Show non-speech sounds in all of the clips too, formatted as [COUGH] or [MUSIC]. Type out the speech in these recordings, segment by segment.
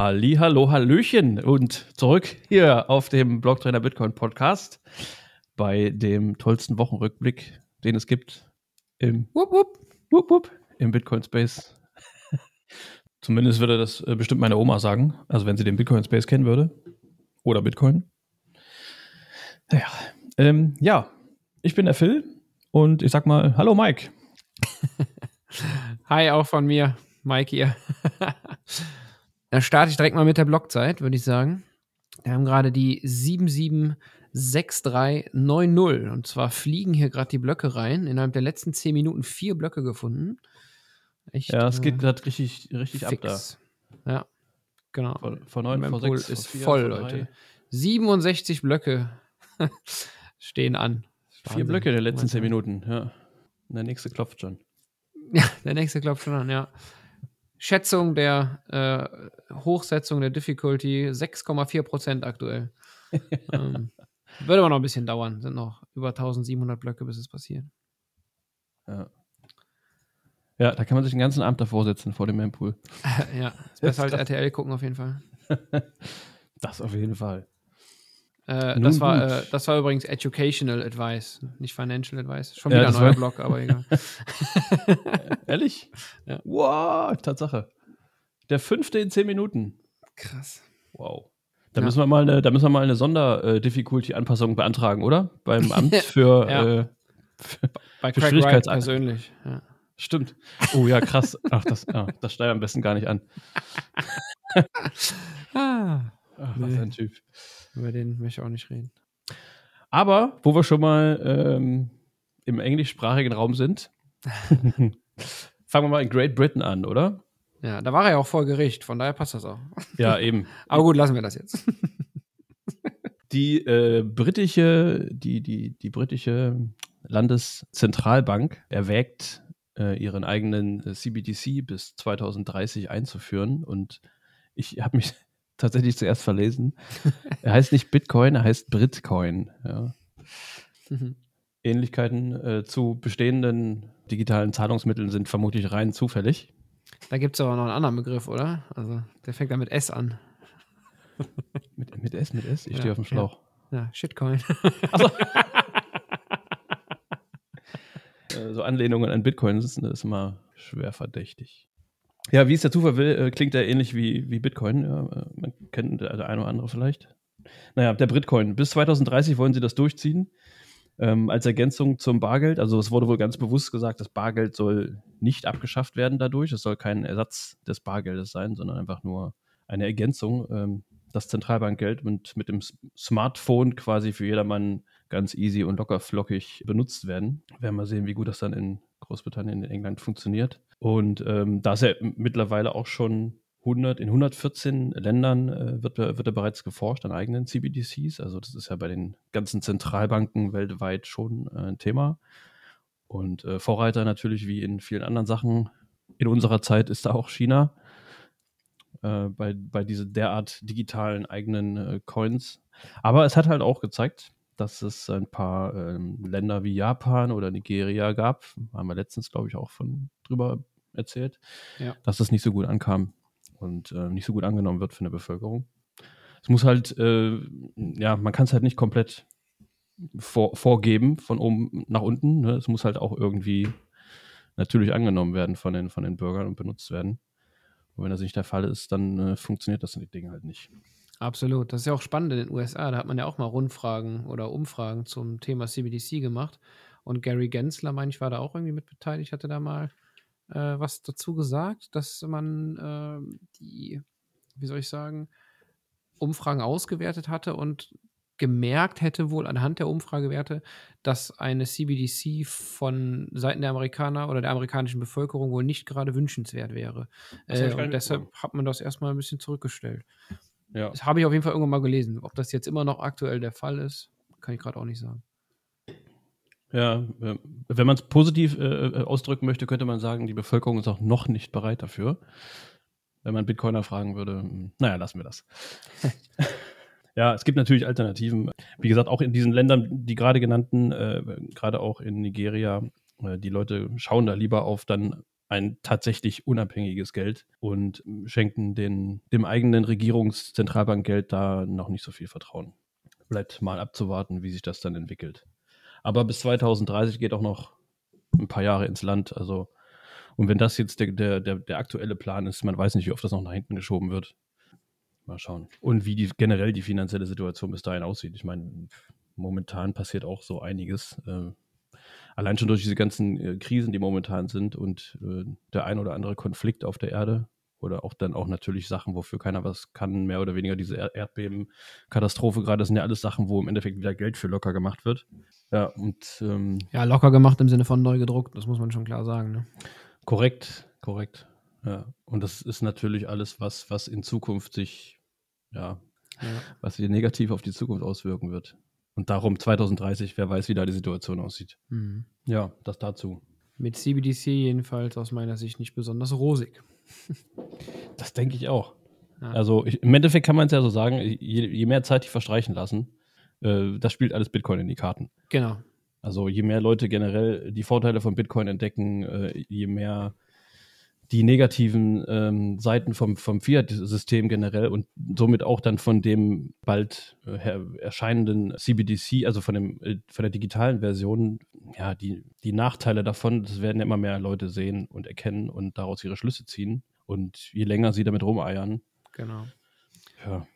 Halli, hallo, hallöchen und zurück hier auf dem Blocktrainer Bitcoin Podcast bei dem tollsten Wochenrückblick, den es gibt im, wupp, wupp, wupp, wupp, im Bitcoin Space. [LAUGHS] Zumindest würde das äh, bestimmt meine Oma sagen, also wenn sie den Bitcoin Space kennen würde oder Bitcoin. Naja, ähm, ja, ich bin der Phil und ich sag mal, hallo Mike. [LAUGHS] Hi, auch von mir, Mike hier. [LAUGHS] Dann starte ich direkt mal mit der Blockzeit, würde ich sagen. Wir haben gerade die 776390 und zwar fliegen hier gerade die Blöcke rein. Innerhalb der letzten 10 Minuten vier Blöcke gefunden. Echt, ja, es geht äh, gerade richtig, richtig ab da. Ja, genau. Von, von 9 vor 6 ist vier, voll, Leute. 67 Blöcke [LAUGHS] stehen an. Vier Blöcke in den letzten 10 Minuten, ja. Der nächste klopft schon. Ja, der nächste klopft schon an, ja. Schätzung der äh, Hochsetzung der Difficulty 6,4% aktuell. [LAUGHS] ähm, würde aber noch ein bisschen dauern. Sind noch über 1700 Blöcke, bis es passiert. Ja. Ja, da kann man sich den ganzen Abend davor setzen, vor dem Mempool. [LAUGHS] ja, ist besser als RTL gucken auf jeden Fall. [LAUGHS] das auf jeden Fall. Äh, das, war, äh, das war übrigens Educational Advice, nicht Financial Advice. Schon wieder ja, ein neuer Blog, aber egal. [LAUGHS] Ehrlich? Ja. Wow, Tatsache. Der fünfte in zehn Minuten. Krass. Wow. Da, ja. müssen wir mal eine, da müssen wir mal eine Sonder-Difficulty-Anpassung beantragen, oder? Beim [LAUGHS] Amt für, ja. äh, für, Bei für Craig persönlich. Ja. Stimmt. Oh ja, krass. Ach, das, ah, das steigt am besten gar nicht an. [LAUGHS] ah, Ach, was nee. ein Typ. Über den möchte ich auch nicht reden. Aber, wo wir schon mal ähm, im englischsprachigen Raum sind, [LAUGHS] fangen wir mal in Great Britain an, oder? Ja, da war er ja auch vor Gericht, von daher passt das auch. Ja, eben. [LAUGHS] Aber gut, lassen wir das jetzt. [LAUGHS] die äh, britische, die, die, die britische Landeszentralbank erwägt, äh, ihren eigenen äh, CBDC bis 2030 einzuführen. Und ich habe mich tatsächlich zuerst verlesen. [LAUGHS] er heißt nicht Bitcoin, er heißt Britcoin. Ja. Mhm. Ähnlichkeiten äh, zu bestehenden digitalen Zahlungsmitteln sind vermutlich rein zufällig. Da gibt es aber noch einen anderen Begriff, oder? Also der fängt da mit S an. [LAUGHS] mit, mit S, mit S? Ich ja, stehe auf dem Schlauch. Ja, ja Shitcoin. Also, [LAUGHS] so Anlehnungen an Bitcoin sind ist immer schwer verdächtig. Ja, wie es der Zufall will, äh, klingt er ähnlich wie, wie Bitcoin. Ja, äh, man kennt der, eine oder andere vielleicht. Naja, der Bitcoin. Bis 2030 wollen sie das durchziehen. Ähm, als Ergänzung zum Bargeld. Also es wurde wohl ganz bewusst gesagt, das Bargeld soll nicht abgeschafft werden dadurch. Es soll kein Ersatz des Bargeldes sein, sondern einfach nur eine Ergänzung. Ähm, das Zentralbankgeld mit, mit dem Smartphone quasi für jedermann ganz easy und locker flockig benutzt werden. Werden wir sehen, wie gut das dann in Großbritannien, in England funktioniert. Und ähm, da ist er mittlerweile auch schon 100, in 114 Ländern äh, wird, wird er bereits geforscht an eigenen CBDCs. Also das ist ja bei den ganzen Zentralbanken weltweit schon äh, ein Thema. Und äh, Vorreiter natürlich wie in vielen anderen Sachen in unserer Zeit ist da auch China äh, bei, bei diesen derart digitalen eigenen äh, Coins. Aber es hat halt auch gezeigt, dass es ein paar ähm, Länder wie Japan oder Nigeria gab. Haben wir letztens, glaube ich, auch von drüber erzählt, ja. dass das nicht so gut ankam und äh, nicht so gut angenommen wird von der Bevölkerung. Es muss halt, äh, ja, man kann es halt nicht komplett vor, vorgeben von oben nach unten. Ne? Es muss halt auch irgendwie natürlich angenommen werden von den, von den Bürgern und benutzt werden. Und wenn das nicht der Fall ist, dann äh, funktioniert das Ding halt nicht. Absolut. Das ist ja auch spannend in den USA. Da hat man ja auch mal Rundfragen oder Umfragen zum Thema CBDC gemacht. Und Gary Gensler, meine ich, war da auch irgendwie mit beteiligt, hatte da mal äh, was dazu gesagt, dass man äh, die, wie soll ich sagen, Umfragen ausgewertet hatte und gemerkt hätte wohl anhand der Umfragewerte, dass eine CBDC von Seiten der Amerikaner oder der amerikanischen Bevölkerung wohl nicht gerade wünschenswert wäre. Äh, und deshalb hat man das erstmal ein bisschen zurückgestellt. Ja. Das habe ich auf jeden Fall irgendwann mal gelesen. Ob das jetzt immer noch aktuell der Fall ist, kann ich gerade auch nicht sagen. Ja, äh, wenn man es positiv äh, äh, ausdrücken möchte, könnte man sagen, die Bevölkerung ist auch noch nicht bereit dafür. Wenn man Bitcoiner fragen würde, hm, naja, lassen wir das. [LAUGHS] ja, es gibt natürlich Alternativen. Wie gesagt, auch in diesen Ländern, die gerade genannten, äh, gerade auch in Nigeria, äh, die Leute schauen da lieber auf dann ein tatsächlich unabhängiges Geld und schenken den, dem eigenen Regierungszentralbankgeld da noch nicht so viel Vertrauen. Bleibt mal abzuwarten, wie sich das dann entwickelt. Aber bis 2030 geht auch noch ein paar Jahre ins Land. Also, und wenn das jetzt der, der, der, der aktuelle Plan ist, man weiß nicht, wie oft das noch nach hinten geschoben wird. Mal schauen. Und wie die, generell die finanzielle Situation bis dahin aussieht. Ich meine, momentan passiert auch so einiges. Äh, allein schon durch diese ganzen äh, Krisen, die momentan sind und äh, der ein oder andere Konflikt auf der Erde oder auch dann auch natürlich Sachen, wofür keiner was kann, mehr oder weniger diese Erdbeben, Katastrophe gerade, das sind ja alles Sachen, wo im Endeffekt wieder Geld für locker gemacht wird. Ja, und ähm, ja, locker gemacht im Sinne von neu gedruckt, das muss man schon klar sagen. Ne? Korrekt, korrekt. Ja, und das ist natürlich alles, was, was in Zukunft sich, ja, ja. was sich negativ auf die Zukunft auswirken wird. Und darum 2030, wer weiß, wie da die Situation aussieht. Mhm. Ja, das dazu. Mit CBDC jedenfalls aus meiner Sicht nicht besonders rosig. [LAUGHS] das denke ich auch. Ja. Also ich, im Endeffekt kann man es ja so sagen, je, je, mehr Zeit die verstreichen lassen, äh, das spielt alles Bitcoin in die Karten. Genau. Also je mehr Leute generell die Vorteile von Bitcoin entdecken, äh, je mehr die negativen ähm, Seiten vom, vom Fiat-System generell und somit auch dann von dem bald äh, erscheinenden CBDC, also von, dem, äh, von der digitalen Version, ja, die, die Nachteile davon, das werden ja immer mehr Leute sehen und erkennen und daraus ihre Schlüsse ziehen. Und je länger sie damit rumeiern. Genau. Ja.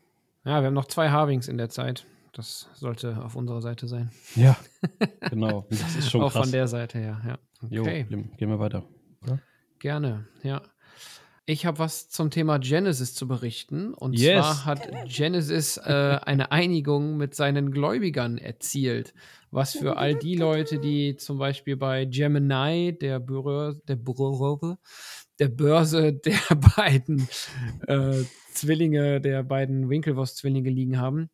Ja, wir haben noch zwei Harvings in der Zeit. Das sollte auf unserer Seite sein. Ja, [LAUGHS] genau. Das ist schon Auch krass. von der Seite her, ja. Okay. Jo, gehen wir weiter, oder? Gerne, ja. Ich habe was zum Thema Genesis zu berichten. Und yes. zwar hat Genesis äh, eine Einigung mit seinen Gläubigern erzielt. Was für all die Leute, die zum Beispiel bei Gemini, der Börse, der, Börse, der Börse [LAUGHS] der beiden äh, Zwillinge, der beiden Winklevoss-Zwillinge liegen haben,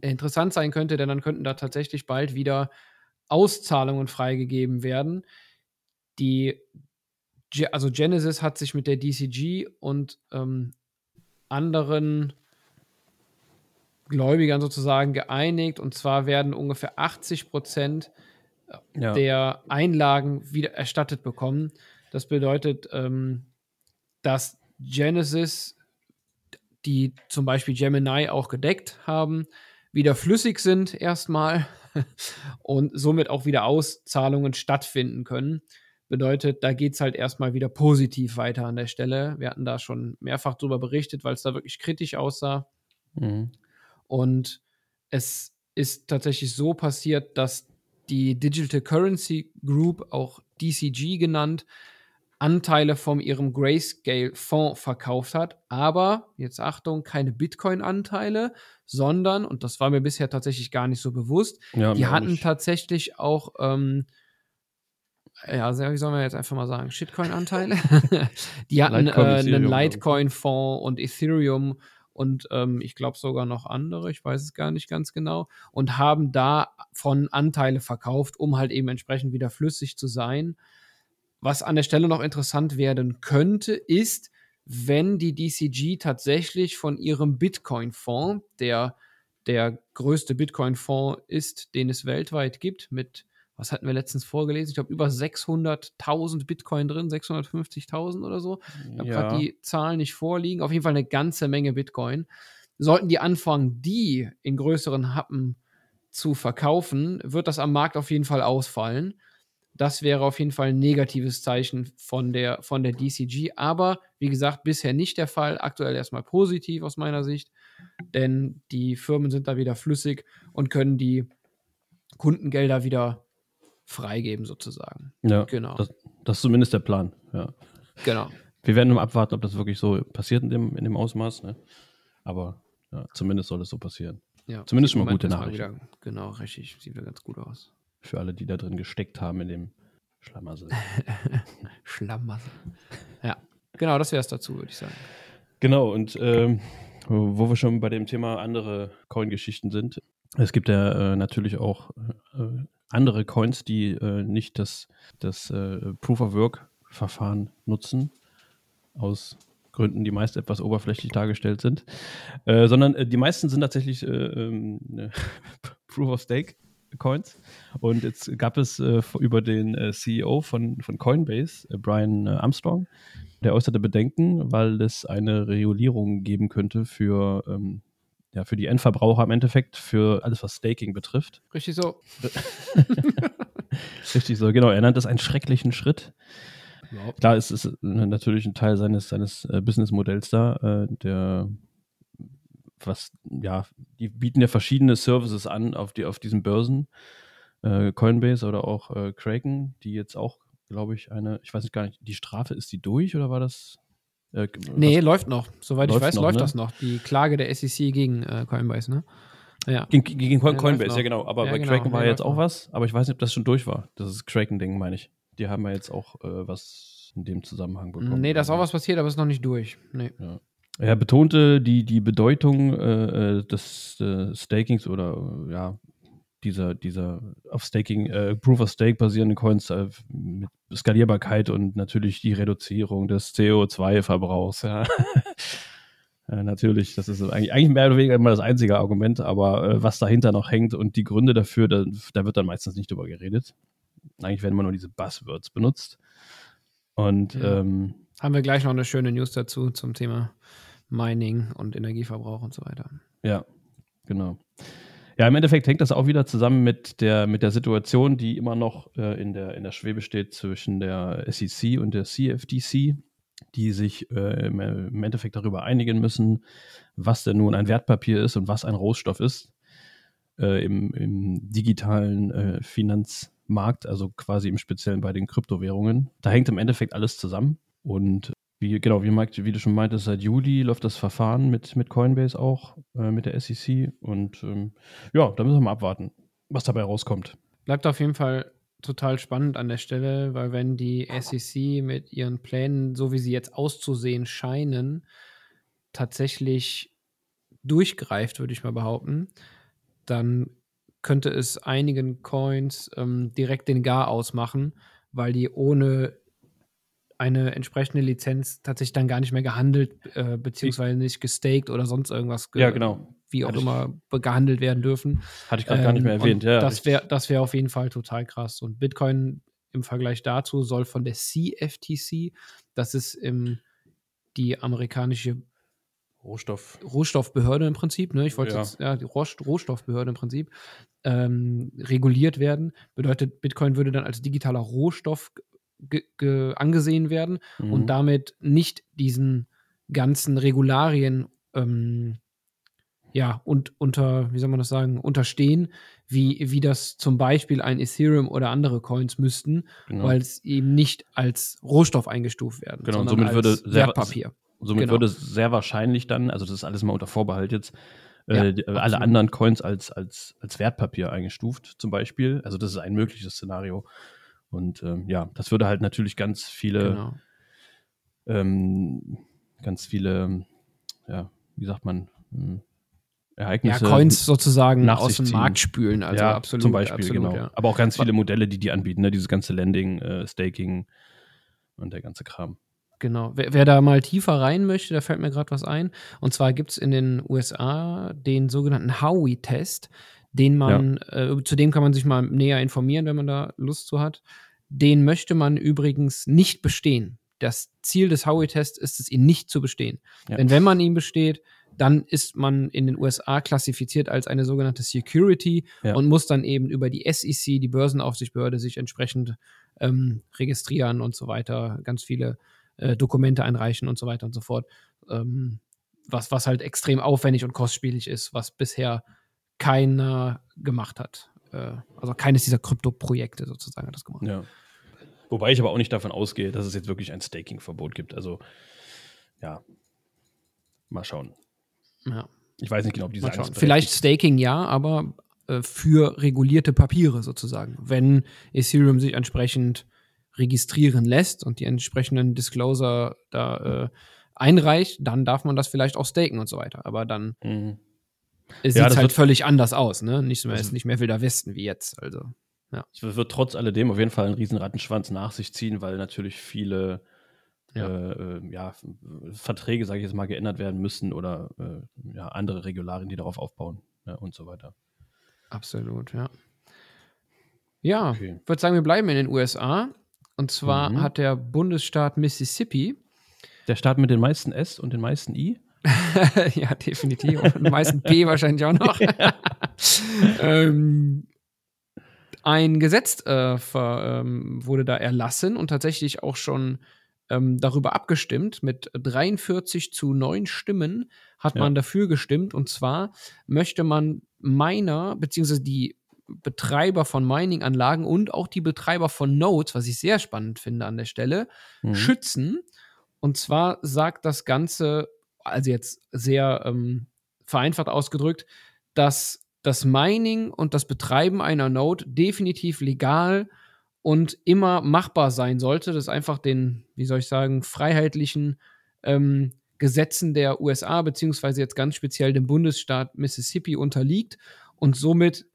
interessant sein könnte, denn dann könnten da tatsächlich bald wieder Auszahlungen freigegeben werden. Die also Genesis hat sich mit der DCG und ähm, anderen Gläubigern sozusagen geeinigt und zwar werden ungefähr 80 Prozent ja. der Einlagen wieder erstattet bekommen. Das bedeutet, ähm, dass Genesis, die zum Beispiel Gemini auch gedeckt haben, wieder flüssig sind erstmal [LAUGHS] und somit auch wieder Auszahlungen stattfinden können. Bedeutet, da geht es halt erstmal wieder positiv weiter an der Stelle. Wir hatten da schon mehrfach drüber berichtet, weil es da wirklich kritisch aussah. Mhm. Und es ist tatsächlich so passiert, dass die Digital Currency Group, auch DCG genannt, Anteile von ihrem Grayscale-Fonds verkauft hat. Aber, jetzt Achtung, keine Bitcoin-Anteile, sondern, und das war mir bisher tatsächlich gar nicht so bewusst, ja, die hatten nicht. tatsächlich auch ähm, ja, wie soll man jetzt einfach mal sagen, Shitcoin-Anteile. [LAUGHS] die hatten Litecoin, äh, einen Litecoin-Fonds und Ethereum und ähm, ich glaube sogar noch andere, ich weiß es gar nicht ganz genau, und haben davon Anteile verkauft, um halt eben entsprechend wieder flüssig zu sein. Was an der Stelle noch interessant werden könnte, ist, wenn die DCG tatsächlich von ihrem Bitcoin-Fonds, der der größte Bitcoin-Fonds ist, den es weltweit gibt, mit was hatten wir letztens vorgelesen? Ich glaube, über 600.000 Bitcoin drin, 650.000 oder so. Ich habe ja. gerade die Zahlen nicht vorliegen. Auf jeden Fall eine ganze Menge Bitcoin. Sollten die anfangen, die in größeren Happen zu verkaufen, wird das am Markt auf jeden Fall ausfallen. Das wäre auf jeden Fall ein negatives Zeichen von der, von der DCG. Aber wie gesagt, bisher nicht der Fall. Aktuell erstmal positiv aus meiner Sicht, denn die Firmen sind da wieder flüssig und können die Kundengelder wieder freigeben, sozusagen. Ja, genau. Das, das, ist zumindest der Plan, ja. Genau. Wir werden nur abwarten, ob das wirklich so passiert in dem, in dem Ausmaß. Ne? Aber ja, zumindest soll es so passieren. Ja, zumindest schon mal gute Nachrichten. genau, richtig. Sieht wieder ganz gut aus. Für alle, die da drin gesteckt haben in dem Schlamassel. [LAUGHS] Schlamassel. Ja, genau, das wäre es dazu, würde ich sagen. Genau, und ähm, wo wir schon bei dem Thema andere Coin-Geschichten sind. Es gibt ja äh, natürlich auch äh, andere Coins, die äh, nicht das, das äh, Proof-of-Work-Verfahren nutzen, aus Gründen, die meist etwas oberflächlich dargestellt sind, äh, sondern äh, die meisten sind tatsächlich äh, ähm, [LAUGHS] Proof of Stake. Coins. Und jetzt gab es über den CEO von, von Coinbase, Brian Armstrong, der äußerte Bedenken, weil es eine Regulierung geben könnte für, ähm, ja, für die Endverbraucher im Endeffekt, für alles, was Staking betrifft. Richtig so. [LAUGHS] Richtig so, genau. Er nennt das einen schrecklichen Schritt. Überhaupt. Klar, es ist äh, natürlich ein Teil seines, seines äh, Businessmodells da, äh, der was, ja, die bieten ja verschiedene Services an auf, die, auf diesen Börsen. Äh, Coinbase oder auch Kraken, die jetzt auch, glaube ich, eine, ich weiß nicht gar nicht, die Strafe, ist die durch oder war das? Äh, Nee, läuft noch. Soweit ich Läuft weiß, noch, läuft ne? das noch. Die Klage der SEC gegen äh, Coinbase, ne? Ja. Gegen, gegen Coin- Ja, Coinbase, ja noch. genau. Aber Ja, bei genau, Kraken war ja, jetzt auch noch. was, aber ich weiß nicht, ob das schon durch war. Das ist Kraken-Ding, meine ich. Die haben ja jetzt auch äh, was in dem Zusammenhang bekommen. Nee, da ist auch was passiert, aber ist noch nicht durch. Nee. Er betonte die, die Bedeutung äh, äh, des äh, Stakings oder ja, dieser, dieser auf Staking, äh, Proof of Stake basierenden Coins äh, mit Skalierbarkeit und natürlich die Reduzierung des CO2-Verbrauchs. Ja. ja, [LAUGHS] natürlich, das ist eigentlich, eigentlich mehr oder weniger immer das einzige Argument, aber äh, was dahinter noch hängt und die Gründe dafür, da, da wird dann meistens nicht drüber geredet. Eigentlich werden immer nur diese Buzzwords benutzt. Und Ja. ähm, Haben wir gleich noch eine schöne News dazu zum Thema Mining und Energieverbrauch und so weiter. Ja, genau. Ja, im Endeffekt hängt das auch wieder zusammen mit der, mit der Situation, die immer noch äh, in, der, in der Schwebe steht zwischen der SEC und der CFTC, die sich äh, im, Endeffekt darüber einigen müssen, was denn nun ein Wertpapier ist und was ein Rohstoff ist äh, im, im digitalen äh, Finanzmarkt, also quasi im Speziellen bei den Kryptowährungen. Da hängt im Endeffekt alles zusammen. Und wie, genau, wie, Mike, wie du schon meintest, seit Juli läuft das Verfahren mit, mit Coinbase auch, äh, mit der SEC. Und ähm, ja, da müssen wir mal abwarten, was dabei rauskommt. Bleibt auf jeden Fall total spannend an der Stelle, weil wenn die SEC mit ihren Plänen, so wie sie jetzt auszusehen scheinen, tatsächlich durchgreift, würde ich mal behaupten, dann könnte es einigen Coins ähm, direkt den Gar ausmachen, weil die ohne eine entsprechende Lizenz tatsächlich dann gar nicht mehr gehandelt, äh, beziehungsweise nicht gestaked oder sonst irgendwas, ge- Ja, genau. wie auch Hatte ich- immer, be- gehandelt werden dürfen. Hatte ich gerade gar nicht mehr Ähm, erwähnt. Ja, das wäre das wär auf jeden Fall total krass. Und Bitcoin im Vergleich dazu soll von der CFTC, das ist im, die amerikanische Rohstoff. Rohstoffbehörde im Prinzip, ne? Ich wollte Ja. jetzt, ja, die Rohst Rohstoffbehörde im Prinzip, ähm, reguliert werden. Bedeutet, Bitcoin würde dann als digitaler Rohstoff angesehen werden Mhm. und damit nicht diesen ganzen Regularien ähm, ja, und unter, wie soll man das sagen, unterstehen, wie, wie das zum Beispiel ein Ethereum oder andere Coins müssten, genau. weil es eben nicht als Rohstoff eingestuft werden, Genau, und sondern somit würde als sehr- Wertpapier. Somit genau. würde es sehr wahrscheinlich dann, also das ist alles mal unter Vorbehalt jetzt, Ja, äh, alle anderen Coins als, als, als Wertpapier eingestuft, zum Beispiel. Also das ist ein mögliches Szenario. Und ähm, ja, das würde halt natürlich ganz viele, Genau. ähm, ganz viele, ja, wie sagt man, hm, Ja, Ereignisse. Coins sozusagen nach aus dem ziehen. Markt spülen. Also ja, absolut. zum Beispiel, absolut, genau. Ja. Aber auch ganz viele Modelle, die die anbieten, ne? dieses ganze Lending, äh, Staking und der ganze Kram. Genau. Wer, wer da mal tiefer rein möchte, da fällt mir gerade was ein. Und zwar gibt es in den USA den sogenannten Howey-Test, den man, äh, zu dem kann man sich mal näher informieren, wenn man da Lust zu hat. Den möchte man übrigens nicht bestehen. Das Ziel des Howey-Tests ist es, ihn nicht zu bestehen. Ja. Denn wenn man ihn besteht, dann ist man in den USA klassifiziert als eine sogenannte Security Ja. und muss dann eben über die SEC, die Börsenaufsichtsbehörde, sich entsprechend ähm, registrieren und so weiter, ganz viele äh, Dokumente einreichen und so weiter und so fort. Ähm, was, was halt extrem aufwendig und kostspielig ist, was bisher keiner gemacht hat. Äh, also keines dieser Krypto-Projekte sozusagen hat das gemacht. Ja. Wobei ich aber auch nicht davon ausgehe, dass es jetzt wirklich ein Staking-Verbot gibt. Also, ja. Mal schauen. Ja. Ich weiß nicht genau, ob diese. Angst Vielleicht Staking ja, aber äh, für regulierte Papiere sozusagen. Wenn Ethereum sich entsprechend registrieren lässt und die entsprechenden Disclosure da äh, einreicht, dann darf man das vielleicht auch staken und so weiter. Aber dann Mhm. Sieht Ja, es das halt wird- völlig anders aus, ne? Nicht mehr, ist nicht mehr wilder Westen wie jetzt. Also. Es wird trotz alledem auf jeden Fall einen riesen Rattenschwanz nach sich ziehen, weil natürlich viele Ja. äh, äh, ja, Verträge, sage ich jetzt mal, geändert werden müssen oder äh, ja, andere Regularien, die darauf aufbauen ja, und so weiter. Absolut, ja. Ja, okay. ich würde sagen, wir bleiben in den USA. Und zwar mhm. hat der Bundesstaat Mississippi. Der Staat mit den meisten S und den meisten I? [LAUGHS] ja, definitiv. Und meisten P wahrscheinlich auch noch. [LAUGHS] ähm, ein Gesetz äh, ver, ähm, wurde da erlassen und tatsächlich auch schon ähm, darüber abgestimmt. Mit 43 zu 9 Stimmen hat ja. man dafür gestimmt. Und zwar möchte man Miner, beziehungsweise die Betreiber von Mining-Anlagen und auch die Betreiber von Nodes, was ich sehr spannend finde an der Stelle, mhm. schützen. Und zwar sagt das Ganze, also jetzt sehr ähm, vereinfacht ausgedrückt, dass das Mining und das Betreiben einer Node definitiv legal und immer machbar sein sollte. Das einfach den, wie soll ich sagen, freiheitlichen ähm, Gesetzen der USA, beziehungsweise jetzt ganz speziell dem Bundesstaat Mississippi unterliegt und somit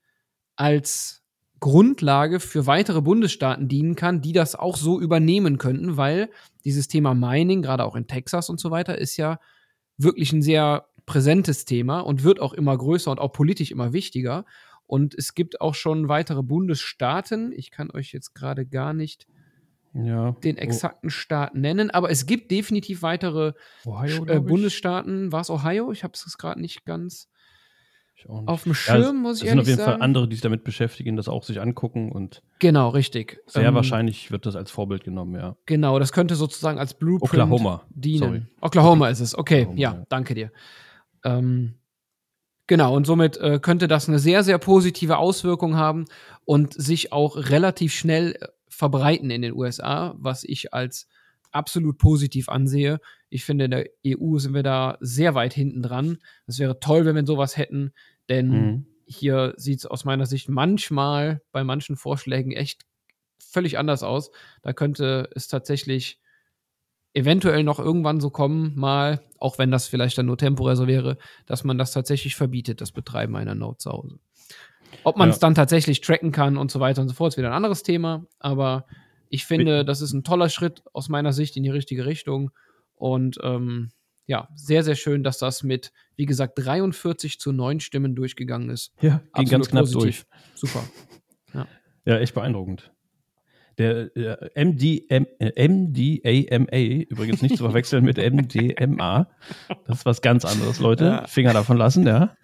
als Grundlage für weitere Bundesstaaten dienen kann, die das auch so übernehmen könnten, weil dieses Thema Mining, gerade auch in Texas und so weiter, ist ja wirklich ein sehr präsentes Thema und wird auch immer größer und auch politisch immer wichtiger. Und es gibt auch schon weitere Bundesstaaten. Ich kann euch jetzt gerade gar nicht ja. den exakten Staat nennen, aber es gibt definitiv weitere Ohio, äh, Bundesstaaten. War es Ohio? Ich habe es gerade nicht ganz auf dem Schirm, ja, muss ich sagen. Es sind auf jeden sagen. Fall andere, die sich damit beschäftigen, das auch sich angucken und. Genau, richtig. Sehr ähm, wahrscheinlich wird das als Vorbild genommen, ja. Genau, das könnte sozusagen als Blueprint Oklahoma. dienen. Sorry. Oklahoma ist es, okay, Oklahoma, ja, ja, danke dir. Ähm, genau, und somit äh, könnte das eine sehr, sehr positive Auswirkung haben und sich auch relativ schnell verbreiten in den USA, was ich als absolut positiv ansehe. Ich finde, in der EU sind wir da sehr weit hinten dran. Es wäre toll, wenn wir sowas hätten, denn mhm. hier sieht es aus meiner Sicht manchmal bei manchen Vorschlägen echt völlig anders aus. Da könnte es tatsächlich eventuell noch irgendwann so kommen, mal, auch wenn das vielleicht dann nur temporär so wäre, dass man das tatsächlich verbietet, das Betreiben einer Node zu Hause. Ob man es ja. dann tatsächlich tracken kann und so weiter und so fort, ist wieder ein anderes Thema. Aber ich finde, das ist ein toller Schritt aus meiner Sicht in die richtige Richtung. Und ähm, ja, sehr, sehr schön, dass das mit, wie gesagt, 43 zu 9 Stimmen durchgegangen ist. Ja, ging Absolut ganz knapp positiv. durch. Super. Ja. ja, echt beeindruckend. Der äh, MDM, äh, MDAMA, übrigens nicht zu verwechseln mit MDMA. Das ist was ganz anderes, Leute. Ja. Finger davon lassen, ja.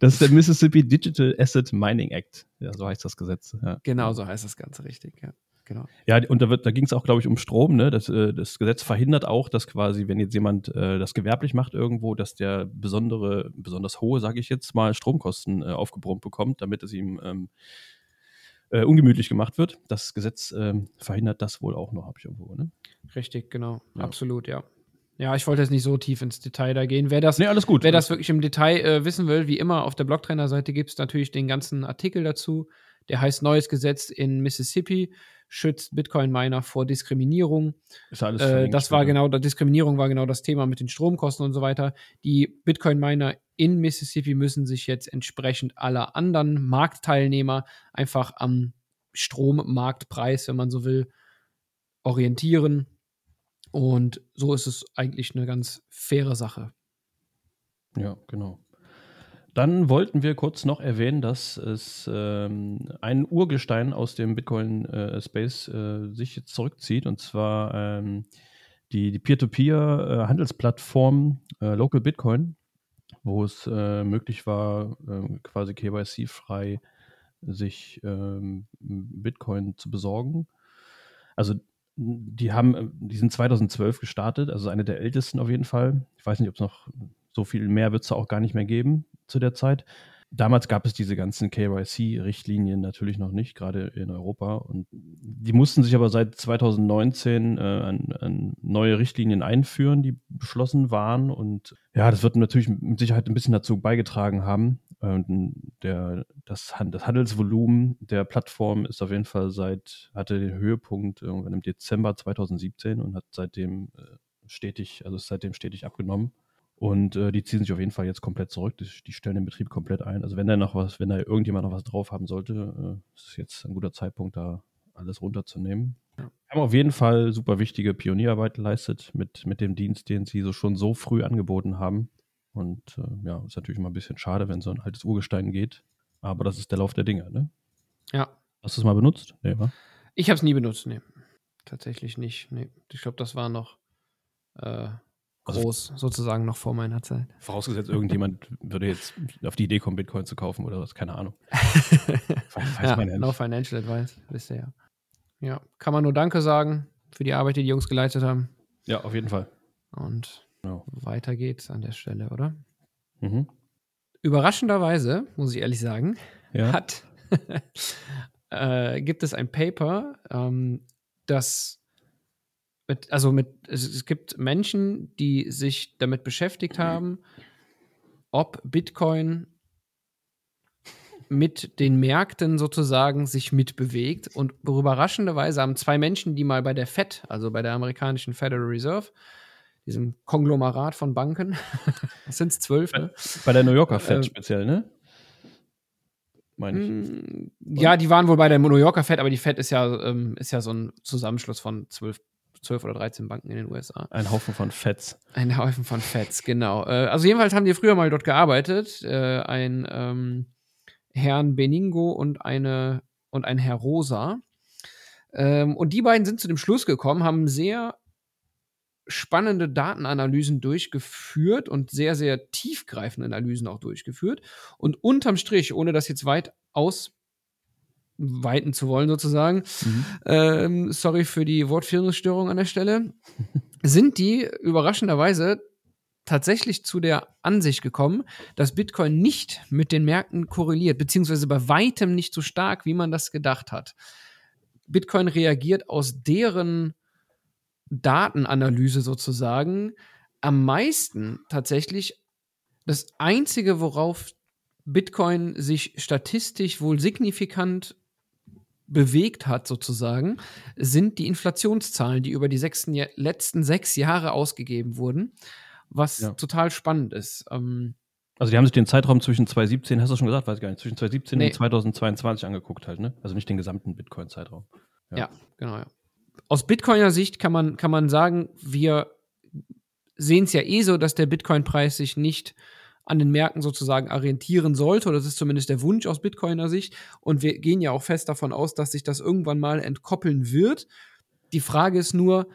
Das ist der Mississippi Digital Asset Mining Act. Ja, so heißt das Gesetz. Ja. Genau, so heißt das Ganze richtig, ja. Genau. Ja, und da, da ging es auch, glaube ich, um Strom. Ne? Das, äh, das, Gesetz verhindert auch, dass quasi, wenn jetzt jemand äh, das gewerblich macht irgendwo, dass der besondere, besonders hohe, sage ich jetzt mal, Stromkosten äh, aufgebrummt bekommt, damit es ihm ähm, äh, ungemütlich gemacht wird. Das Gesetz ähm, verhindert das wohl auch noch, habe ich irgendwo. Ne? Richtig, genau. Ja. Absolut, ja. Ja, ich wollte jetzt nicht so tief ins Detail da gehen. Wer das, nee, alles gut. Wer das wirklich im Detail äh, wissen will, wie immer, auf der Blogtrainer-Seite gibt es natürlich den ganzen Artikel dazu. Der heißt Neues Gesetz in Mississippi schützt Bitcoin-Miner vor Diskriminierung. Ist alles äh, das war genau, Diskriminierung war genau das Thema mit den Stromkosten und so weiter. Die Bitcoin-Miner in Mississippi müssen sich jetzt entsprechend aller anderen Marktteilnehmer einfach am Strommarktpreis, wenn man so will, orientieren. Und so ist es eigentlich eine ganz faire Sache. Ja, genau. Dann wollten wir kurz noch erwähnen, dass es ähm, ein Urgestein aus dem Bitcoin-Space äh, äh, sich jetzt zurückzieht, und zwar ähm, die, Peer-to-Peer-Handelsplattform äh, Local Bitcoin, wo es äh, möglich war, ähm, quasi KYC-frei sich ähm, Bitcoin zu besorgen. Also die haben, die sind 2012 gestartet, also eine der ältesten auf jeden Fall. Ich weiß nicht, ob es noch so viel mehr wird es auch gar nicht mehr geben zu der Zeit. Damals gab es diese ganzen KYC-Richtlinien natürlich noch nicht, gerade in Europa. Und die mussten sich aber seit 2019 äh, an, an, neue Richtlinien einführen, die beschlossen waren. Und ja, das wird natürlich mit Sicherheit ein bisschen dazu beigetragen haben. Und der, das, das Handelsvolumen der Plattform ist auf jeden Fall seit, hatte den Höhepunkt irgendwann im Dezember 2017 und hat seitdem äh, stetig, also ist seitdem stetig abgenommen. Und äh, die ziehen sich auf jeden Fall jetzt komplett zurück. Die, die, stellen den Betrieb komplett ein. Also wenn da noch was, wenn da irgendjemand noch was drauf haben sollte, äh, ist jetzt ein guter Zeitpunkt, da alles runterzunehmen. Ja. Haben auf jeden Fall super wichtige Pionierarbeit geleistet mit, mit dem Dienst, den sie so schon so früh angeboten haben. Und äh, ja, ist natürlich immer ein bisschen schade, wenn so ein altes Urgestein geht. Aber das ist der Lauf der Dinge, ne? Ja. Hast du es mal benutzt? Nee, wa? Ich habe es nie benutzt, nee. Tatsächlich nicht. Nee. Ich glaube, das war noch äh, groß, also, sozusagen noch vor meiner Zeit. Vorausgesetzt, irgendjemand würde jetzt auf die Idee kommen, Bitcoin zu kaufen oder was, keine Ahnung. [LAUGHS] weiß, weiß ja, man ja No Financial Advice, wisst ihr ja. Ja, kann man nur Danke sagen für die Arbeit, die die Jungs geleistet haben. Ja, auf jeden Fall. Und ja. weiter geht's an der Stelle, oder? Mhm. Überraschenderweise, muss ich ehrlich sagen, ja. hat, [LAUGHS] äh, gibt es ein Paper, ähm, das mit, also mit, es, es gibt Menschen, die sich damit beschäftigt haben, ob Bitcoin mit den Märkten sozusagen sich mitbewegt. Und überraschenderweise haben zwei Menschen, die mal bei der Fed, also bei der amerikanischen Federal Reserve, diesem Konglomerat von Banken, [LAUGHS] sind es zwölf, ne? Bei der New Yorker Fed äh, speziell, ne? Meine ich. Mm, ja, die waren wohl bei der New Yorker Fed, aber die Fed ist ja, ähm, ist ja so ein Zusammenschluss von zwölf 12 oder 13 Banken in den USA. Ein Haufen von Feds. Ein Haufen von Feds, genau. Äh, also jedenfalls haben die früher mal dort gearbeitet. Äh, ein ähm, Herrn Beningo und eine und ein Herr Rosa. Ähm, und die beiden sind zu dem Schluss gekommen, haben sehr spannende Datenanalysen durchgeführt und sehr, sehr tiefgreifende Analysen auch durchgeführt. Und unterm Strich, ohne das jetzt weit ausweiten zu wollen, sozusagen, mhm. ähm, sorry für die Wortfindungsstörung an der Stelle, sind die überraschenderweise tatsächlich zu der Ansicht gekommen, dass Bitcoin nicht mit den Märkten korreliert, beziehungsweise bei weitem nicht so stark, wie man das gedacht hat. Bitcoin reagiert aus deren Datenanalyse sozusagen am meisten tatsächlich das Einzige, worauf Bitcoin sich statistisch wohl signifikant bewegt hat, sozusagen, sind die Inflationszahlen, die über die sechsten, letzten sechs Jahre ausgegeben wurden was ja. total spannend ist. Ähm, also die haben sich den Zeitraum zwischen 2017, hast du schon gesagt, weiß ich gar nicht, zwischen 2017 nee. und 2022 angeguckt halt, ne? Also nicht den gesamten Bitcoin-Zeitraum. Ja. ja. genau, ja. Aus Bitcoiner Sicht kann man, kann man sagen, wir sehen es ja eh so, dass der Bitcoin-Preis sich nicht an den Märkten sozusagen orientieren sollte, oder das ist zumindest der Wunsch aus Bitcoiner Sicht. Und wir gehen ja auch fest davon aus, dass sich das irgendwann mal entkoppeln wird. Die Frage ist nur,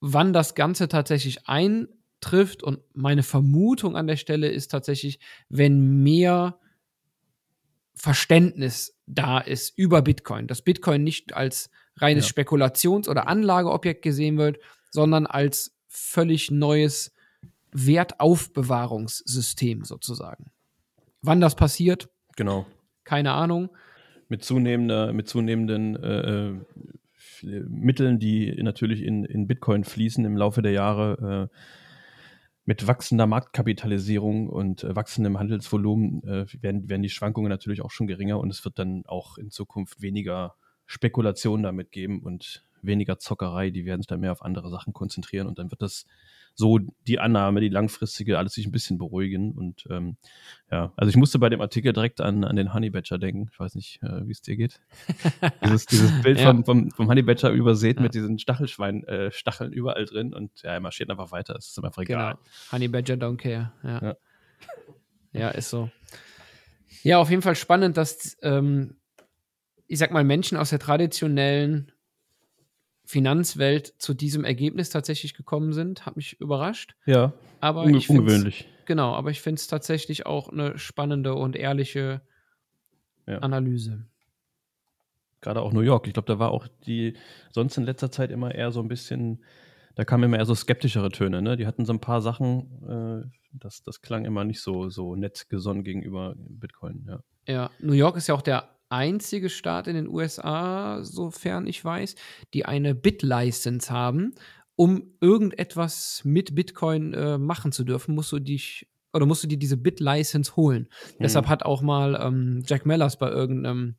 wann das Ganze tatsächlich ein trifft. Und meine Vermutung an der Stelle ist tatsächlich, wenn mehr Verständnis da ist über Bitcoin, dass Bitcoin nicht als reines ja. Spekulations- oder Anlageobjekt gesehen wird, sondern als völlig neues Wertaufbewahrungssystem sozusagen. Wann das passiert? Genau. Keine Ahnung. Mit zunehmender, mit zunehmenden äh, äh Mitteln, die natürlich in, in Bitcoin fließen im Laufe der Jahre, äh, mit wachsender Marktkapitalisierung und äh, wachsendem Handelsvolumen äh, werden, werden die Schwankungen natürlich auch schon geringer und es wird dann auch in Zukunft weniger Spekulation damit geben und weniger Zockerei. Die werden sich dann mehr auf andere Sachen konzentrieren und dann wird das so die Annahme, die langfristige, alles sich ein bisschen beruhigen. Und ähm, ja, also ich musste bei dem Artikel direkt an, an den Honey Badger denken. Ich weiß nicht, äh, wie es dir geht. [LAUGHS] dieses, dieses Bild ja. vom, vom, vom Honey Badger übersät ja. mit diesen Stachelschwein, äh, Stacheln überall drin und ja, er marschiert einfach weiter. Es ist einfach egal. Genau. Honey Badger don't care. Ja. ja. ja. ist so. Ja, auf jeden Fall spannend, dass ähm, ich sag mal, Menschen aus der traditionellen Finanzwelt zu diesem Ergebnis tatsächlich gekommen sind. Hat mich überrascht. Ja. Aber unge ungewöhnlich. Genau, aber ich finde es tatsächlich auch eine spannende und ehrliche ja. Analyse. Gerade auch New York. Ich glaube, da war auch die sonst in letzter Zeit immer eher so ein bisschen, da kamen immer eher so skeptischere Töne. Ne? Die hatten so ein paar Sachen, äh, das, das klang immer nicht so, so nett gesonnen gegenüber Bitcoin. Ja. ja, New York ist ja auch der einzige Staat in den USA, sofern ich weiß, die eine Bit-License haben. Um irgendetwas mit Bitcoin äh, machen zu dürfen, musst du dich oder musst du dir diese Bit-License holen. Mhm. Deshalb hat auch mal ähm, Jack Mellers bei irgendeinem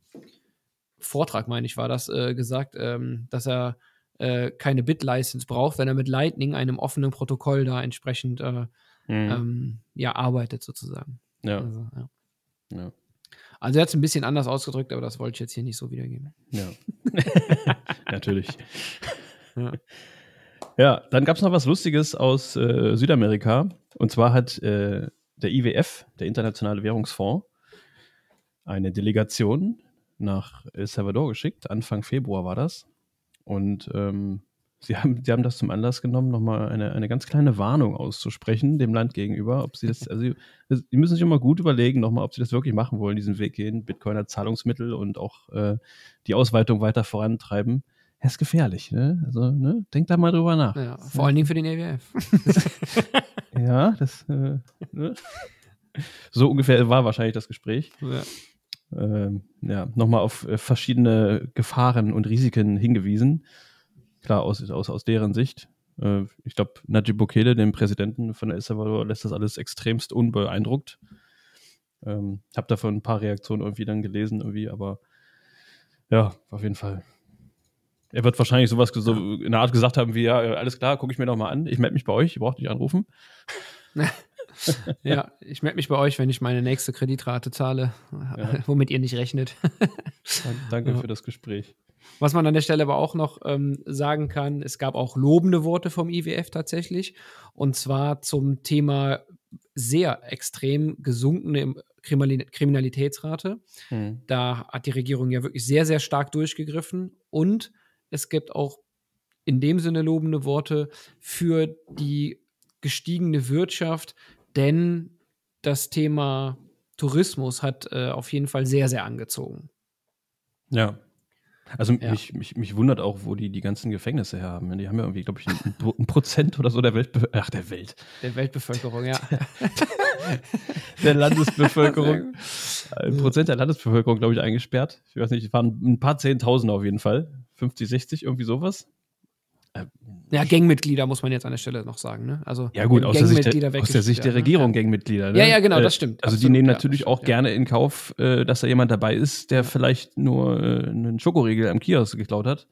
Vortrag, meine ich, war das, äh, gesagt, ähm, dass er äh, keine Bit-License braucht, wenn er mit Lightning, einem offenen Protokoll, da entsprechend äh, mhm. ähm, ja, arbeitet, sozusagen. Ja. Also, ja. ja. Also er hat es ein bisschen anders ausgedrückt, aber das wollte ich jetzt hier nicht so wiedergeben. Ja. [LAUGHS] Natürlich. [LAUGHS] Ja. ja dann gab es noch was Lustiges aus äh, Südamerika. Und zwar hat äh, der IWF, der Internationale Währungsfonds, eine Delegation nach El Salvador geschickt. Anfang Februar war das. Und ähm, sie, haben, sie haben das zum Anlass genommen, nochmal eine, eine ganz kleine Warnung auszusprechen dem Land gegenüber, ob sie das, [LAUGHS] also sie müssen sich immer gut überlegen, nochmal, ob sie das wirklich machen wollen, diesen Weg gehen, Bitcoin als Zahlungsmittel und auch äh, die Ausweitung weiter vorantreiben. Das ist gefährlich, ne? Also, ne? Denkt da mal drüber nach. Ja, vor allen Dingen für den EWF. [LAUGHS] ja, das, äh, ne? So ungefähr war wahrscheinlich das Gespräch. Ja. Ähm, ja, nochmal auf äh, verschiedene Gefahren und Risiken hingewiesen. Klar, aus, aus, aus deren Sicht. Äh, ich glaube, Najib Bukele, dem Präsidenten von El Salvador, lässt das alles extremst unbeeindruckt. Ähm, habe davon ein paar Reaktionen irgendwie dann gelesen, irgendwie, aber ja, auf jeden Fall. Er wird wahrscheinlich sowas so in der Art gesagt haben wie, ja, alles klar, gucke ich mir nochmal an, ich melde mich bei euch, ihr braucht nicht anrufen. [LAUGHS] ja, ich melde mich bei euch, wenn ich meine nächste Kreditrate zahle, ja. [LAUGHS] womit ihr nicht rechnet. Danke ja. für das Gespräch. Was man an der Stelle aber auch noch ähm, sagen kann, es gab auch lobende Worte vom IWF tatsächlich. Und zwar zum Thema sehr extrem gesunkene Kriminalitätsrate. Hm. Da hat die Regierung ja wirklich sehr, sehr stark durchgegriffen. Und es gibt auch in dem Sinne lobende Worte für die gestiegene Wirtschaft, denn das Thema Tourismus hat äh, auf jeden Fall sehr, sehr angezogen. Ja. Also ja. mich, mich, mich wundert auch, wo die die ganzen Gefängnisse her haben. Die haben ja irgendwie, glaube ich, ein, ein, Prozent oder so der Weltbevölkerung. Ach, der Welt. Der Weltbevölkerung, ja. [LAUGHS] der Landesbevölkerung. Ein Prozent der Landesbevölkerung, glaube ich, eingesperrt. Ich weiß nicht, es waren ein paar Zehntausend auf jeden Fall. 50, 60, irgendwie sowas. Äh, ja, Gangmitglieder muss man jetzt an der Stelle noch sagen. Ne? Also, ja, gut, aus der, Sicht der, aus der Sicht der Regierung ne? Gangmitglieder. Ne? Ja, ja, genau, das äh, stimmt. Also, Absolut, die nehmen natürlich ja, auch ja. gerne in Kauf, äh, dass da jemand dabei ist, der vielleicht nur einen Schokoriegel am Kiosk geklaut hat.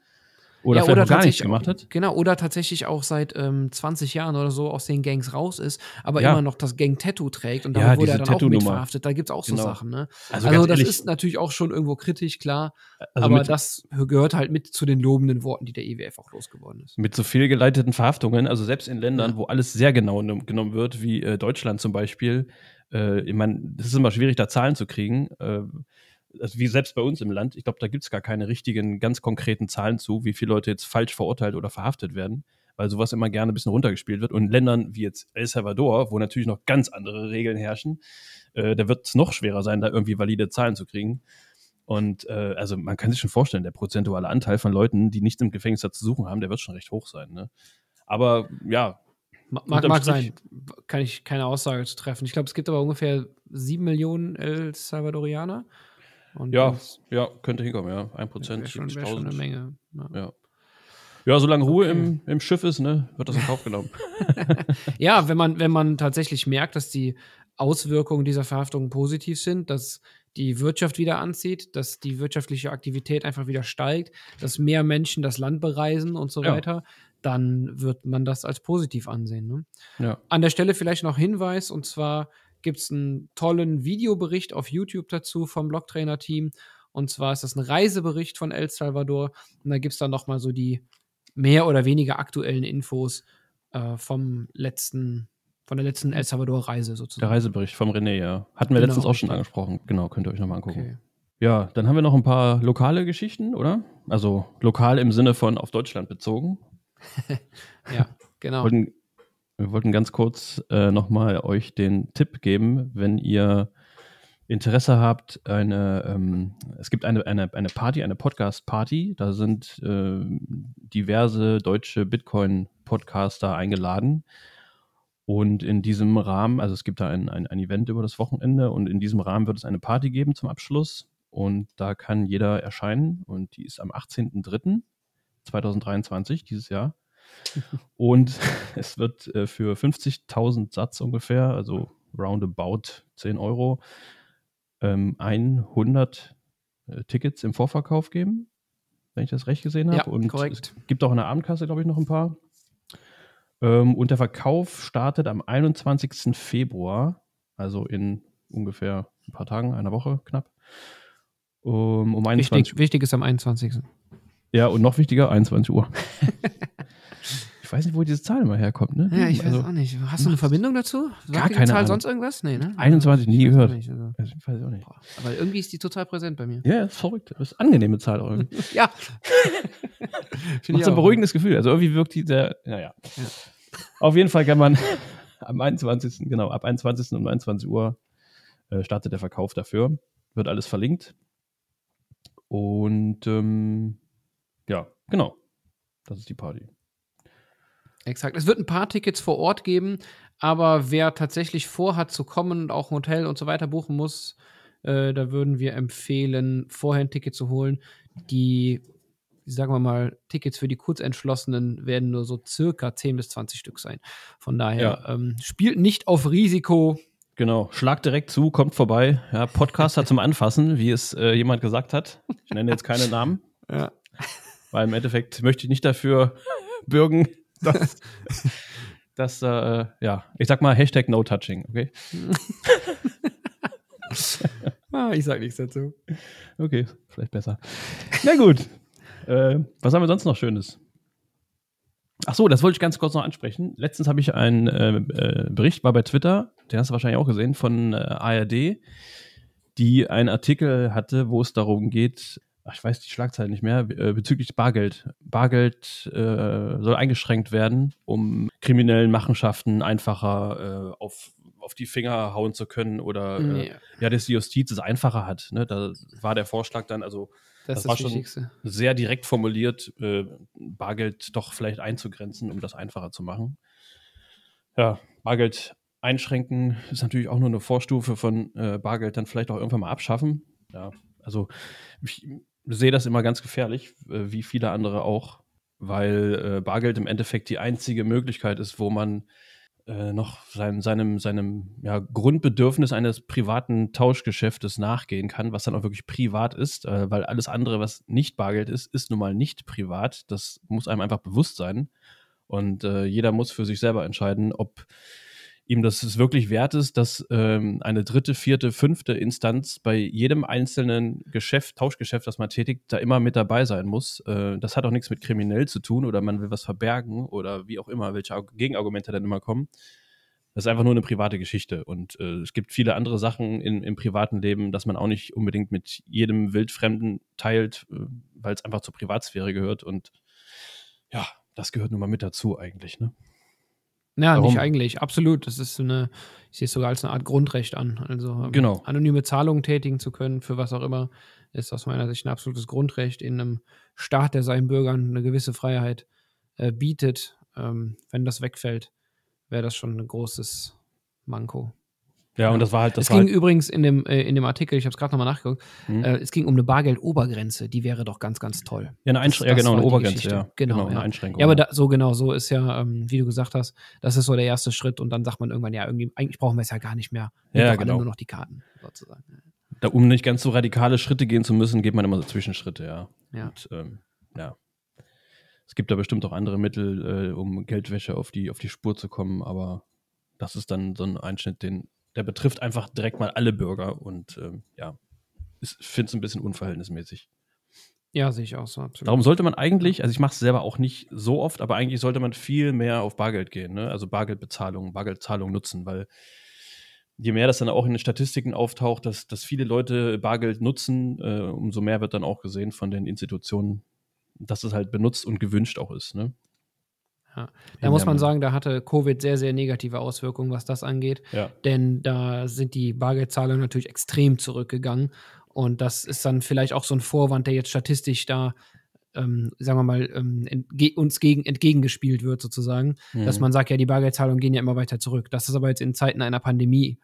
Oder ja, vielleicht oder gar nichts gemacht hat. Genau, oder tatsächlich auch seit ähm, 20 Jahren oder so aus den Gangs raus ist, aber ja. immer noch das Gang-Tattoo trägt und damit ja, wurde er dann auch mit verhaftet. Da gibt es auch genau. so Sachen. Ne? Also, also das ehrlich, ist natürlich auch schon irgendwo kritisch, klar. Also aber das gehört halt mit zu den lobenden Worten, die der IWF auch losgeworden ist. Mit so fehlgeleiteten Verhaftungen, also selbst in Ländern, wo alles sehr genau genommen wird, wie äh, Deutschland zum Beispiel, äh, ich meine, es ist immer schwierig, da Zahlen zu kriegen. Äh, also wie selbst bei uns im Land, ich glaube, da gibt es gar keine richtigen, ganz konkreten Zahlen zu, wie viele Leute jetzt falsch verurteilt oder verhaftet werden, weil sowas immer gerne ein bisschen runtergespielt wird. Und in Ländern wie jetzt El Salvador, wo natürlich noch ganz andere Regeln herrschen, äh, da wird es noch schwerer sein, da irgendwie valide Zahlen zu kriegen. Und äh, also man kann sich schon vorstellen, der prozentuale Anteil von Leuten, die nicht im Gefängnis zu suchen haben, der wird schon recht hoch sein. Ne? Aber ja. Mag, mag sein, kann ich keine Aussage zu treffen. Ich glaube, es gibt aber ungefähr sieben Millionen El Salvadorianer. Und ja, ja, könnte hinkommen, ja. 1%, wäre schon, wär schon eine Menge. Ja. ja. Ja, solange Ruhe okay. im, im Schiff ist, ne, wird das in Kauf genommen. [LAUGHS] ja, wenn man, wenn man tatsächlich merkt, dass die Auswirkungen dieser Verhaftungen positiv sind, dass die Wirtschaft wieder anzieht, dass die wirtschaftliche Aktivität einfach wieder steigt, dass mehr Menschen das Land bereisen und so ja. weiter, dann wird man das als positiv ansehen. Ne? Ja. An der Stelle vielleicht noch Hinweis, und zwar gibt es einen tollen Videobericht auf YouTube dazu vom Blocktrainer-Team. Und zwar ist das ein Reisebericht von El Salvador. Und da gibt es dann nochmal so die mehr oder weniger aktuellen Infos äh, vom letzten, von der letzten El Salvador-Reise sozusagen. Der Reisebericht vom René, ja. Hatten wir genau, letztens auch schon angesprochen. Genau, könnt ihr euch nochmal angucken. Okay. Ja, dann haben wir noch ein paar lokale Geschichten, oder? Also lokal im Sinne von auf Deutschland bezogen. [LAUGHS] ja, genau. Wollten wir wollten ganz kurz äh, nochmal euch den Tipp geben, wenn ihr Interesse habt, eine, ähm, es gibt eine, eine, eine Party, eine Podcast-Party, da sind äh, diverse deutsche Bitcoin-Podcaster eingeladen. Und in diesem Rahmen, also es gibt da ein, ein, ein Event über das Wochenende und in diesem Rahmen wird es eine Party geben zum Abschluss. Und da kann jeder erscheinen und die ist am 18.03.2023 dieses Jahr. Und [LAUGHS] es wird äh, für 50.000 Satz ungefähr, also roundabout 10 Euro, ähm, 100 äh, Tickets im Vorverkauf geben, wenn ich das recht gesehen habe. Ja, und korrekt. es gibt auch in der Abendkasse, glaube ich, noch ein paar. Ähm, und der Verkauf startet am 21. Februar, also in ungefähr ein paar Tagen, einer Woche knapp. Um, um 21 wichtig, wichtig ist am 21. Ja, und noch wichtiger, 21 Uhr. [LAUGHS] Ich weiß nicht, wo diese Zahl immer herkommt. Ne? Ja, ich weiß Also, auch nicht. Hast du eine Verbindung dazu? Sagt Gar keine Zahl Ahnung. sonst irgendwas? Nee, ne? 21 nie weiß gehört. nicht, also. also, ich weiß auch nicht. Aber irgendwie ist die total präsent bei mir. Ja, ist verrückt. Das ist eine angenehme Zahl irgendwie. [LAUGHS] Ja. [LAUGHS] Macht so ein beruhigendes Gefühl. Also irgendwie wirkt die sehr, naja. Ja. Auf jeden Fall kann man [LAUGHS] am 21. genau, ab 21. um 29 Uhr äh, startet der Verkauf dafür. Wird alles verlinkt. Und ähm, ja, genau. Das ist die Party. Exakt. Es wird ein paar Tickets vor Ort geben, aber wer tatsächlich vorhat zu kommen und auch ein Hotel und so weiter buchen muss, äh, da würden wir empfehlen, vorher ein Ticket zu holen. Die, sagen wir mal, Tickets für die Kurzentschlossenen werden nur so circa 10 bis 20 Stück sein. Von daher ähm, spielt nicht auf Risiko. Genau. Schlag direkt zu, kommt vorbei. Ja, Podcaster zum Anfassen, wie es äh, jemand gesagt hat. Ich nenne jetzt keine Namen. [LAUGHS] Ja. Weil im Endeffekt möchte ich nicht dafür bürgen, dass, [LAUGHS] dass äh, ja, ich sag mal Hashtag No Touching, okay? [LAUGHS] Ah, ich sag nichts dazu. Okay, vielleicht besser. Na gut. äh, was haben wir sonst noch Schönes? Ach so, das wollte ich ganz kurz noch ansprechen. Letztens habe ich einen äh, äh, Bericht, war bei Twitter, den hast du wahrscheinlich auch gesehen, von äh, ARD, die einen Artikel hatte, wo es darum geht, ach, ich weiß die Schlagzeile nicht mehr, äh, bezüglich Bargeld. Bargeld äh, soll eingeschränkt werden, um kriminellen Machenschaften einfacher äh, auf, auf die Finger hauen zu können oder äh, Nee, ja, dass die Justiz es einfacher hat. Ne? Da war der Vorschlag dann also das, das war schon- Wichtigste. sehr direkt formuliert, äh, Bargeld doch vielleicht einzugrenzen, um das einfacher zu machen. Ja, Bargeld einschränken ist natürlich auch nur eine Vorstufe von äh, Bargeld dann vielleicht auch irgendwann mal abschaffen. Ja, also ich sehe das immer ganz gefährlich, äh, wie viele andere auch, weil äh, Bargeld im Endeffekt die einzige Möglichkeit ist, wo man äh, noch sein, seinem, seinem ja, Grundbedürfnis eines privaten Tauschgeschäftes nachgehen kann, was dann auch wirklich privat ist, äh, weil alles andere, was nicht Bargeld ist, ist nun mal nicht privat. Das muss einem einfach bewusst sein. Und äh, jeder muss für sich selber entscheiden, ob ihm das es wirklich wert ist, dass ähm, eine dritte, vierte, fünfte Instanz bei jedem einzelnen Geschäft, Tauschgeschäft, das man tätigt, da immer mit dabei sein muss. Äh, das hat auch nichts mit kriminell zu tun oder man will was verbergen oder wie auch immer, welche Arg- Gegenargumente dann immer kommen. Das ist einfach nur eine private Geschichte. Und äh, es gibt viele andere Sachen in, im privaten Leben, dass man auch nicht unbedingt mit jedem Wildfremden teilt, äh, weil es einfach zur Privatsphäre gehört. Und ja, das gehört nun mal mit dazu eigentlich. Ne? Ja, Warum? nicht eigentlich. Absolut. Das ist eine, ich sehe es sogar als eine Art Grundrecht an. Also ähm, Genau. anonyme Zahlungen tätigen zu können, für was auch immer, ist aus meiner Sicht ein absolutes Grundrecht in einem Staat, der seinen Bürgern eine gewisse Freiheit äh, bietet. Ähm, wenn das wegfällt, wäre das schon ein großes Manko. Ja, und das war halt das es ging halt, übrigens in dem, äh, in dem Artikel, ich habe es gerade nochmal nachgeguckt, Hm. äh, es ging um eine Bargeldobergrenze, die wäre doch ganz, ganz toll. ja, eine Einschränkung, ja, genau, eine Obergrenze, ja. Genau, eine ja. Einschränkung. Ja, aber da, so genau, so ist ja, ähm, wie du gesagt hast, das ist so der erste Schritt und dann sagt man irgendwann, ja, irgendwie, eigentlich brauchen wir es ja gar nicht mehr. Ja, doch alle genau. nur noch die Karten, sozusagen. da, um nicht ganz so radikale Schritte gehen zu müssen, geht man immer so Zwischenschritte, ja. Ja. Und, ähm, ja. Es gibt da bestimmt auch andere Mittel, äh, um Geldwäsche auf die, auf die Spur zu kommen, aber das ist dann so ein Einschnitt, den, der betrifft einfach direkt mal alle Bürger und ähm, ja, ich finde es ein bisschen unverhältnismäßig. Ja, sehe ich auch so, absolut. Darum sollte man eigentlich, also ich mache es selber auch nicht so oft, aber eigentlich sollte man viel mehr auf Bargeld gehen, ne? also Bargeldbezahlung, Bargeldzahlung nutzen, weil je mehr das dann auch in den Statistiken auftaucht, dass, dass viele Leute Bargeld nutzen, äh, umso mehr wird dann auch gesehen von den Institutionen, dass es halt benutzt und gewünscht auch ist. Ne? Ja. Da muss man sagen, da hatte Covid sehr, sehr negative Auswirkungen, was das angeht. Ja, Denn da sind die Bargeldzahlungen natürlich extrem zurückgegangen. Und das ist dann vielleicht auch so ein Vorwand, der jetzt statistisch da, ähm, sagen wir mal, ähm, entge uns gegen, entgegengespielt wird, sozusagen. Dass Mhm. man sagt, ja, die Bargeldzahlungen gehen ja immer weiter zurück. Dass das aber jetzt in Zeiten einer Pandemie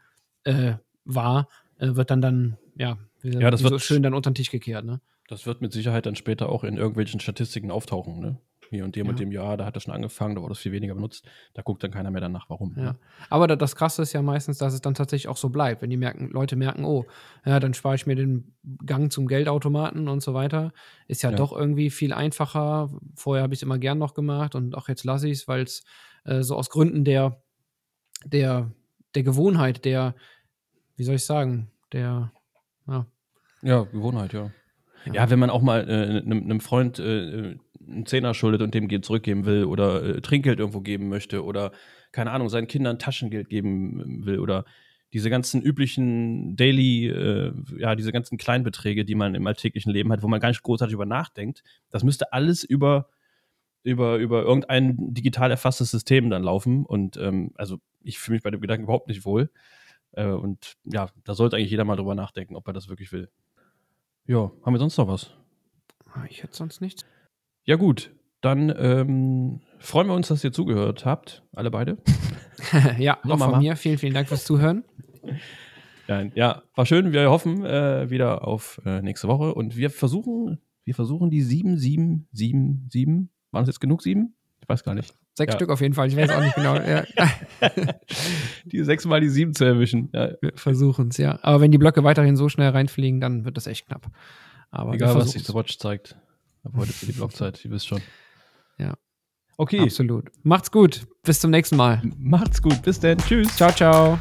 äh, war, äh, wird dann dann, ja, wie, Ja, das wie so wird- schön dann unter den Tisch gekehrt, ne? Das wird mit Sicherheit dann später auch in irgendwelchen Statistiken auftauchen. Ne? Hier und dem und Ja. dem Jahr, da hat das schon angefangen, da wurde es viel weniger benutzt. Da guckt dann keiner mehr danach, warum. Ja. Ne? Aber da, das Krasse ist ja meistens, dass es dann tatsächlich auch so bleibt. Wenn die merken, Leute merken, oh, ja, dann spare ich mir den Gang zum Geldautomaten und so weiter. Ist ja, Ja. doch irgendwie viel einfacher. Vorher habe ich es immer gern noch gemacht und auch jetzt lasse ich es, weil es äh, so aus Gründen der, der, der Gewohnheit, der, wie soll ich sagen, der, ja, Ja, Gewohnheit, ja. Ja. Wenn man auch mal äh, einem, einem Freund äh, einen Zehner schuldet und dem Geld zurückgeben will oder äh, Trinkgeld irgendwo geben möchte oder keine Ahnung, seinen Kindern Taschengeld geben will oder diese ganzen üblichen Daily, äh, ja, diese ganzen Kleinbeträge, die man im alltäglichen Leben hat, wo man gar nicht großartig über nachdenkt, das müsste alles über, über, über irgendein digital erfasstes System dann laufen. Und ähm, also ich fühle mich bei dem Gedanken überhaupt nicht wohl. Äh, und ja, da sollte eigentlich jeder mal drüber nachdenken, ob er das wirklich will. Ja, haben wir sonst noch was? Ah, ich hätte sonst nichts. Ja, gut. Dann ähm, freuen wir uns, dass ihr zugehört habt, alle beide. [LAUGHS] ja, auch von mir. Vielen, vielen Dank fürs Zuhören. Ja, ja war schön. Wir hoffen äh, wieder auf äh, nächste Woche und wir versuchen, wir versuchen die 7, 7, 7, 7. Waren es jetzt genug 7? Ich weiß gar nicht. Sechs ja. Stück auf jeden Fall. Ich weiß auch nicht genau. Ja. [LAUGHS] die sechs mal die sieben zu erwischen. Ja. Wir versuchen es, ja. Aber wenn die Blöcke weiterhin so schnell reinfliegen, dann wird das echt knapp. Aber Egal, was sich der Watch zeigt. Aber heute für die Blockzeit, ihr wisst schon. Ja. Okay. Absolut. Macht's gut. Bis zum nächsten Mal. Macht's gut. Bis dann. Tschüss. Ciao, ciao.